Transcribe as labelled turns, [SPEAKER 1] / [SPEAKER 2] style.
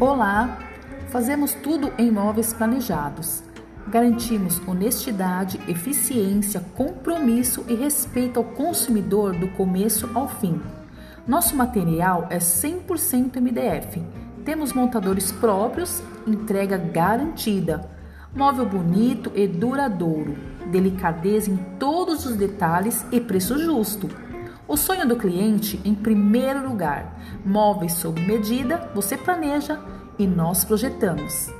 [SPEAKER 1] Olá! Fazemos tudo em móveis planejados. Garantimos honestidade, eficiência, compromisso e respeito ao consumidor do começo ao fim. Nosso material é 100% MDF. Temos montadores próprios, entrega garantida. Móvel bonito e duradouro, delicadeza em todos os detalhes e preço justo. O sonho do cliente em primeiro lugar. Móveis sob medida, você planeja e nós projetamos.